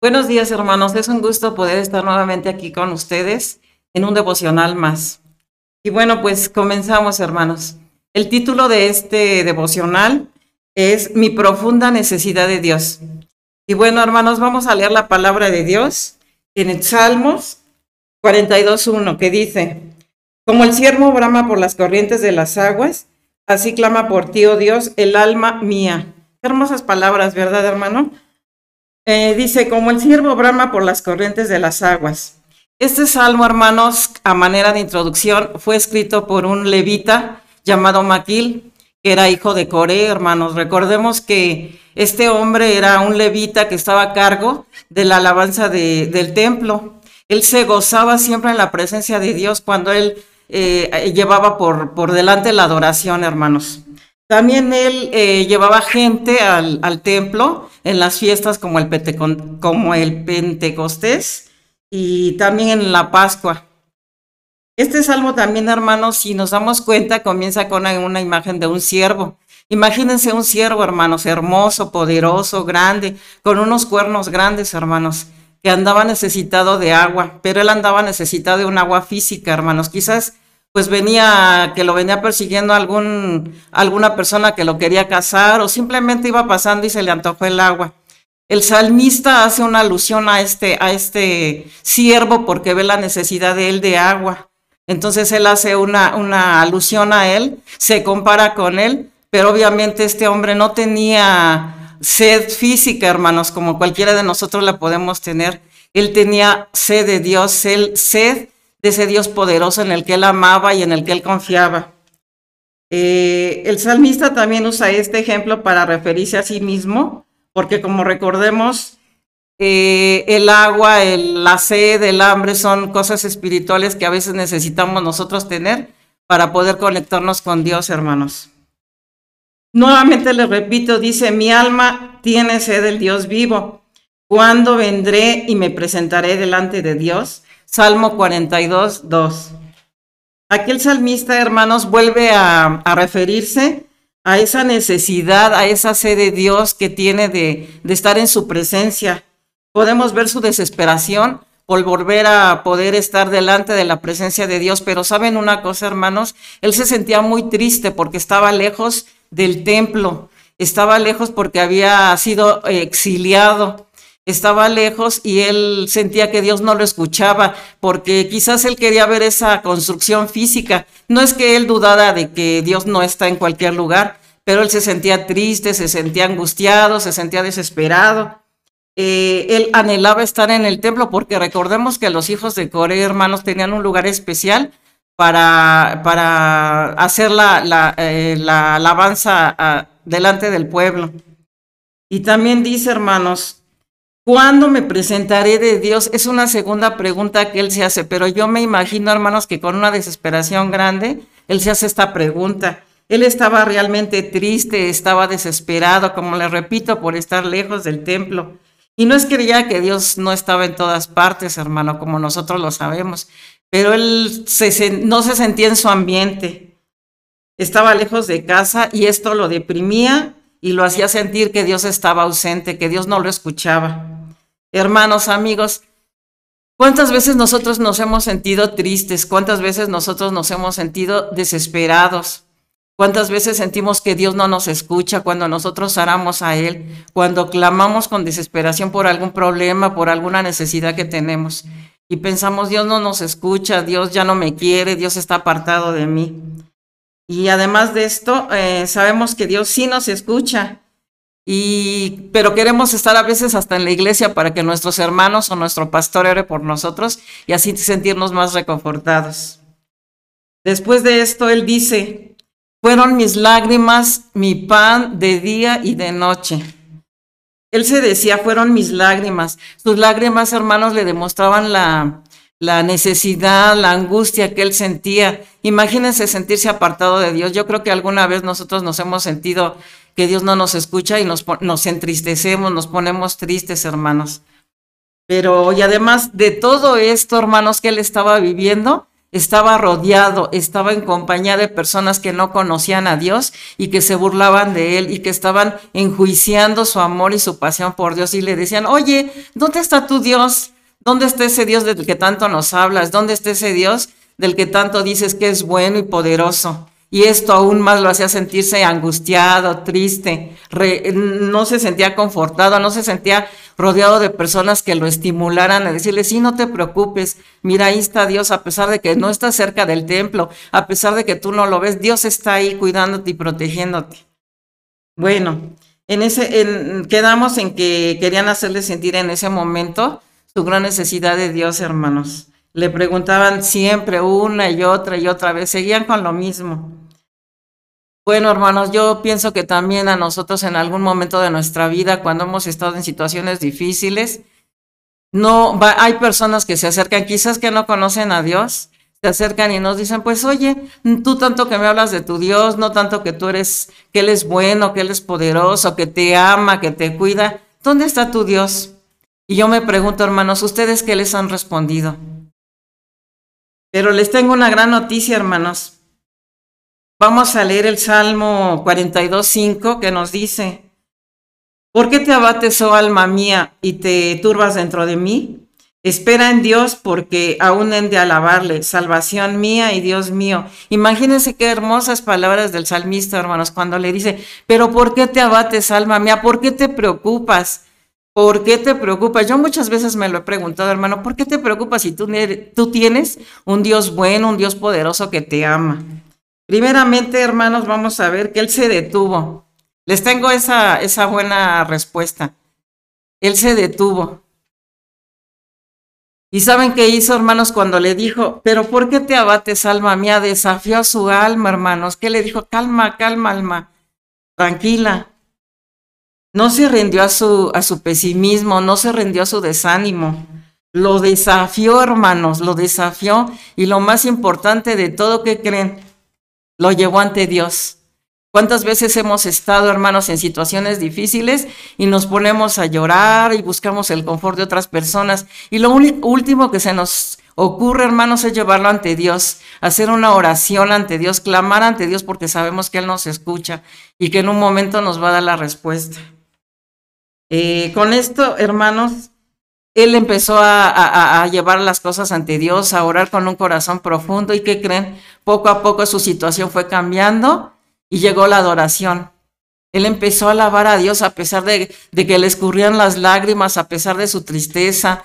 Buenos días, hermanos. Es un gusto poder estar nuevamente aquí con ustedes en un devocional más. Y bueno, pues comenzamos, hermanos. El título de este devocional es Mi profunda necesidad de Dios. Y bueno, hermanos, vamos a leer la palabra de Dios en el Salmos 42.1, que dice, Como el siervo brama por las corrientes de las aguas, así clama por ti, oh Dios, el alma mía. hermosas palabras, ¿verdad, hermano? Eh, dice, como el siervo brama por las corrientes de las aguas. Este salmo, hermanos, a manera de introducción, fue escrito por un levita llamado Maquil, que era hijo de Coré, hermanos. Recordemos que este hombre era un levita que estaba a cargo de la alabanza del templo. Él se gozaba siempre en la presencia de Dios cuando él eh, llevaba por, por delante la adoración, hermanos. También él eh, llevaba gente al, templo en las fiestas como el, como el Pentecostés y también en la Pascua. Este salmo también, hermanos, si nos damos cuenta, comienza con una imagen de un siervo. Imagínense un siervo, hermanos, hermoso, poderoso, grande, con unos cuernos grandes, hermanos, que andaba necesitado de agua, pero él andaba necesitado de un agua física, hermanos. Quizás pues venía, que lo venía persiguiendo algún, alguna persona que lo quería casar o simplemente iba pasando y se le antojó el agua. El salmista hace una alusión a este, a este siervo porque ve la necesidad de él de agua. Entonces él hace una, una alusión a él, se compara con él, pero obviamente este hombre no tenía sed física, hermanos, como cualquiera de nosotros la podemos tener. Él tenía sed de Dios, él, sed de ese Dios poderoso en el que él amaba y en el que él confiaba. Eh, el salmista también usa este ejemplo para referirse a sí mismo, porque como recordemos, eh, el agua, la sed, el hambre son cosas espirituales que a veces necesitamos nosotros tener para poder conectarnos con Dios, hermanos. Nuevamente le repito, dice, mi alma tiene sed del Dios vivo. ¿Cuándo vendré y me presentaré delante de Dios? Salmo 42, 2. Aquí el salmista, hermanos, vuelve a, referirse a esa necesidad, a esa sed de Dios que tiene de, de estar en su presencia. Podemos ver su desesperación por volver a poder estar delante de la presencia de Dios, pero saben una cosa, hermanos, él se sentía muy triste porque estaba lejos del templo, estaba lejos porque había sido exiliado estaba lejos y él sentía que Dios no lo escuchaba, porque quizás él quería ver esa construcción física. No es que él dudara de que Dios no está en cualquier lugar, pero él se sentía triste, se sentía angustiado, se sentía desesperado. Eh, él anhelaba estar en el templo porque recordemos que los hijos de Corea, hermanos, tenían un lugar especial para, para hacer la, la, eh, la alabanza ah, delante del pueblo. Y también dice, hermanos, ¿Cuándo me presentaré de Dios? Es una segunda pregunta que él se hace, pero yo me imagino, hermanos, que con una desesperación grande, él se hace esta pregunta. Él estaba realmente triste, estaba desesperado, como le repito, por estar lejos del templo. Y no es que diga que Dios no estaba en todas partes, hermano, como nosotros lo sabemos, pero él no se sentía en su ambiente. Estaba lejos de casa y esto lo deprimía y lo hacía sentir que Dios estaba ausente, que Dios no lo escuchaba hermanos, amigos, ¿cuántas veces nosotros nos hemos sentido tristes? ¿Cuántas veces nosotros nos hemos sentido desesperados? ¿Cuántas veces sentimos que Dios no nos escucha cuando nosotros oramos a Él, cuando clamamos con desesperación por algún problema, por alguna necesidad que tenemos? Y pensamos, Dios no nos escucha, Dios ya no me quiere, Dios está apartado de mí. Y además de esto, eh, sabemos que Dios sí nos escucha, y, pero queremos estar a veces hasta en la iglesia para que nuestros hermanos o nuestro pastor ore por nosotros y así sentirnos más reconfortados. Después de esto, él dice, fueron mis lágrimas mi pan de día y de noche. Él se decía, fueron mis lágrimas. Sus lágrimas, hermanos, le demostraban la, la necesidad, la angustia que él sentía. Imagínense sentirse apartado de Dios. Yo creo que alguna vez nosotros nos hemos sentido que Dios no nos escucha y nos, nos entristecemos, nos ponemos tristes, hermanos. Pero, y además de todo esto, hermanos, que él estaba viviendo, estaba rodeado, estaba en compañía de personas que no conocían a Dios y que se burlaban de él y que estaban enjuiciando su amor y su pasión por Dios y le decían, oye, ¿dónde está tu Dios? ¿Dónde está ese Dios del que tanto nos hablas? ¿Dónde está ese Dios del que tanto dices que es bueno y poderoso? Y esto aún más lo hacía sentirse angustiado, triste, no se sentía confortado, no se sentía rodeado de personas que lo estimularan a decirle, sí, no te preocupes, mira, ahí está Dios, a pesar de que no está cerca del templo, a pesar de que tú no lo ves, Dios está ahí cuidándote y protegiéndote. Bueno, en ese, quedamos en que querían hacerle sentir en ese momento su gran necesidad de Dios, hermanos. Le preguntaban siempre una y otra y otra vez, seguían con lo mismo. Bueno, hermanos, yo pienso que también a nosotros en algún momento de nuestra vida, cuando hemos estado en situaciones difíciles, no hay personas que se acercan, quizás que no conocen a Dios, se acercan y nos dicen, pues oye, tú tanto que me hablas de tu Dios, no tanto que tú eres, que Él es bueno, que Él es poderoso, que te ama, que te cuida, ¿dónde está tu Dios? Y yo me pregunto, hermanos, ¿ustedes qué les han respondido? Pero les tengo una gran noticia, hermanos. Vamos a leer el Salmo 42.5 que nos dice, ¿por qué te abates, oh alma mía, y te turbas dentro de mí? Espera en Dios porque aún en de alabarle, salvación mía y Dios mío. Imagínense qué hermosas palabras del salmista, hermanos, cuando le dice, pero ¿por qué te abates, alma mía? ¿Por qué te preocupas? ¿Por qué te preocupas? Yo muchas veces me lo he preguntado, hermano, ¿por qué te preocupas si tú, tú tienes un Dios bueno, un Dios poderoso que te ama? Primeramente, hermanos, vamos a ver que Él se detuvo. Les tengo esa, esa buena respuesta. Él se detuvo. ¿Y saben qué hizo, hermanos, cuando le dijo, pero ¿por qué te abates, alma mía? Desafió a su alma, hermanos. ¿Qué le dijo? Calma, calma, alma. Tranquila. No se rindió a su, a su pesimismo, no se rindió a su desánimo. Lo desafió, hermanos, lo desafió. Y lo más importante de todo, ¿qué creen? Lo llevó ante Dios. ¿Cuántas veces hemos estado, hermanos, en situaciones difíciles y nos ponemos a llorar y buscamos el confort de otras personas? Y lo último que se nos ocurre, hermanos, es llevarlo ante Dios, hacer una oración ante Dios, clamar ante Dios porque sabemos que Él nos escucha y que en un momento nos va a dar la respuesta. Eh, con esto, hermanos, él empezó a, llevar las cosas ante Dios, a orar con un corazón profundo y ¿qué creen? Poco a poco su situación fue cambiando y llegó la adoración. Él empezó a alabar a Dios a pesar de, de que le escurrían las lágrimas, a pesar de su tristeza.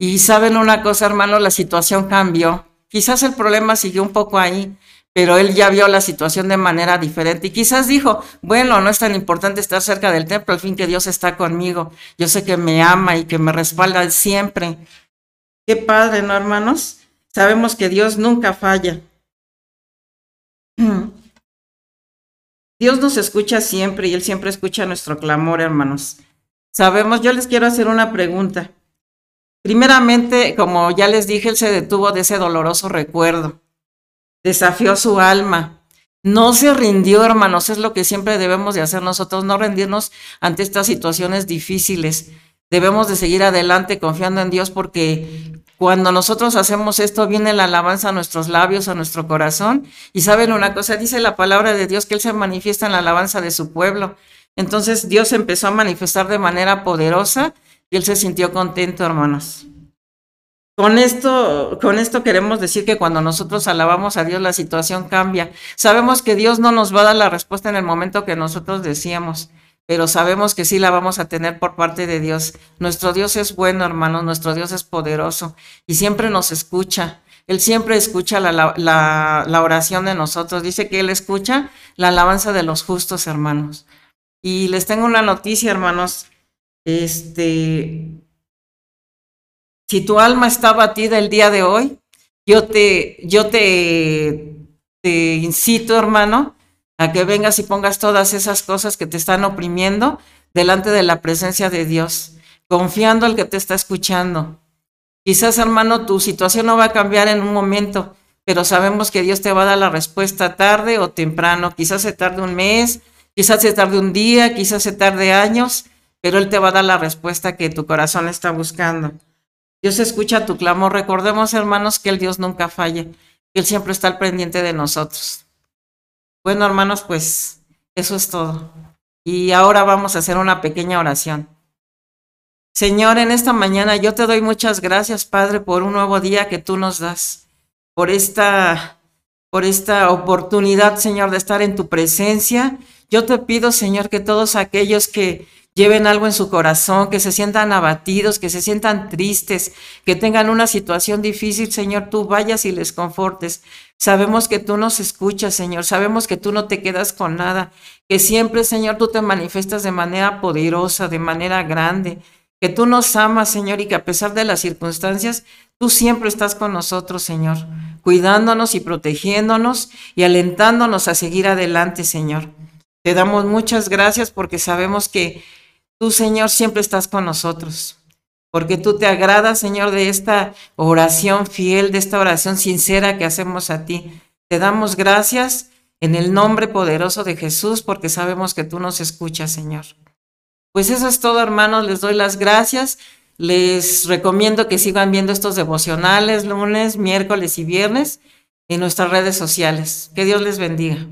Y saben una cosa, hermano, la situación cambió. Quizás el problema siguió un poco ahí, pero él ya vio la situación de manera diferente y quizás dijo, bueno, no es tan importante estar cerca del templo, al fin que Dios está conmigo, yo sé que me ama y que me respalda siempre. Qué padre, ¿no, hermanos? Sabemos que Dios nunca falla. Dios nos escucha siempre y Él siempre escucha nuestro clamor, hermanos. Sabemos, yo les quiero hacer una pregunta. Primeramente, como ya les dije, Él se detuvo de ese doloroso recuerdo desafió su alma. No se rindió, hermanos, es lo que siempre debemos de hacer nosotros, no rendirnos ante estas situaciones difíciles. Debemos de seguir adelante confiando en Dios porque cuando nosotros hacemos esto viene la alabanza a nuestros labios, a nuestro corazón. Y saben una cosa, dice la palabra de Dios que Él se manifiesta en la alabanza de su pueblo. Entonces Dios empezó a manifestar de manera poderosa y Él se sintió contento, hermanos. Con esto, con esto queremos decir que cuando nosotros alabamos a Dios, la situación cambia. Sabemos que Dios no nos va a dar la respuesta en el momento que nosotros decíamos, pero sabemos que sí la vamos a tener por parte de Dios. Nuestro Dios es bueno, hermanos, nuestro Dios es poderoso y siempre nos escucha. Él siempre escucha la, la, la oración de nosotros. Dice que Él escucha la alabanza de los justos, hermanos. Y les tengo una noticia, hermanos. Este, si tu alma está batida el día de hoy, yo te, yo te, te incito, hermano, a que vengas y pongas todas esas cosas que te están oprimiendo delante de la presencia de Dios, confiando al que te está escuchando. Quizás, hermano, tu situación no va a cambiar en un momento, pero sabemos que Dios te va a dar la respuesta tarde o temprano. Quizás se tarde un mes, quizás se tarde un día, quizás se tarde años, pero Él te va a dar la respuesta que tu corazón está buscando. Dios escucha tu clamor. Recordemos, hermanos, que el Dios nunca falle. Él siempre está al pendiente de nosotros. Bueno, hermanos, pues eso es todo. Y ahora vamos a hacer una pequeña oración. Señor, en esta mañana yo te doy muchas gracias, Padre, por un nuevo día que tú nos das, por esta, por esta oportunidad, Señor, de estar en tu presencia. Yo te pido, Señor, que todos aquellos que lleven algo en su corazón, que se sientan abatidos, que se sientan tristes, que tengan una situación difícil, Señor, tú vayas y les confortes. Sabemos que tú nos escuchas, Señor, sabemos que tú no te quedas con nada, que siempre, Señor, tú te manifiestas de manera poderosa, de manera grande que tú nos amas, Señor, y que a pesar de las circunstancias, tú siempre estás con nosotros, Señor, cuidándonos y protegiéndonos y alentándonos a seguir adelante, Señor. Te damos muchas gracias porque sabemos que tú, Señor, siempre estás con nosotros, porque tú te agradas, Señor, de esta oración fiel, de esta oración sincera que hacemos a ti. Te damos gracias en el nombre poderoso de Jesús porque sabemos que tú nos escuchas, Señor. Pues eso es todo, hermanos. Les doy las gracias. Les recomiendo que sigan viendo estos devocionales lunes, miércoles y viernes en nuestras redes sociales. Que Dios les bendiga.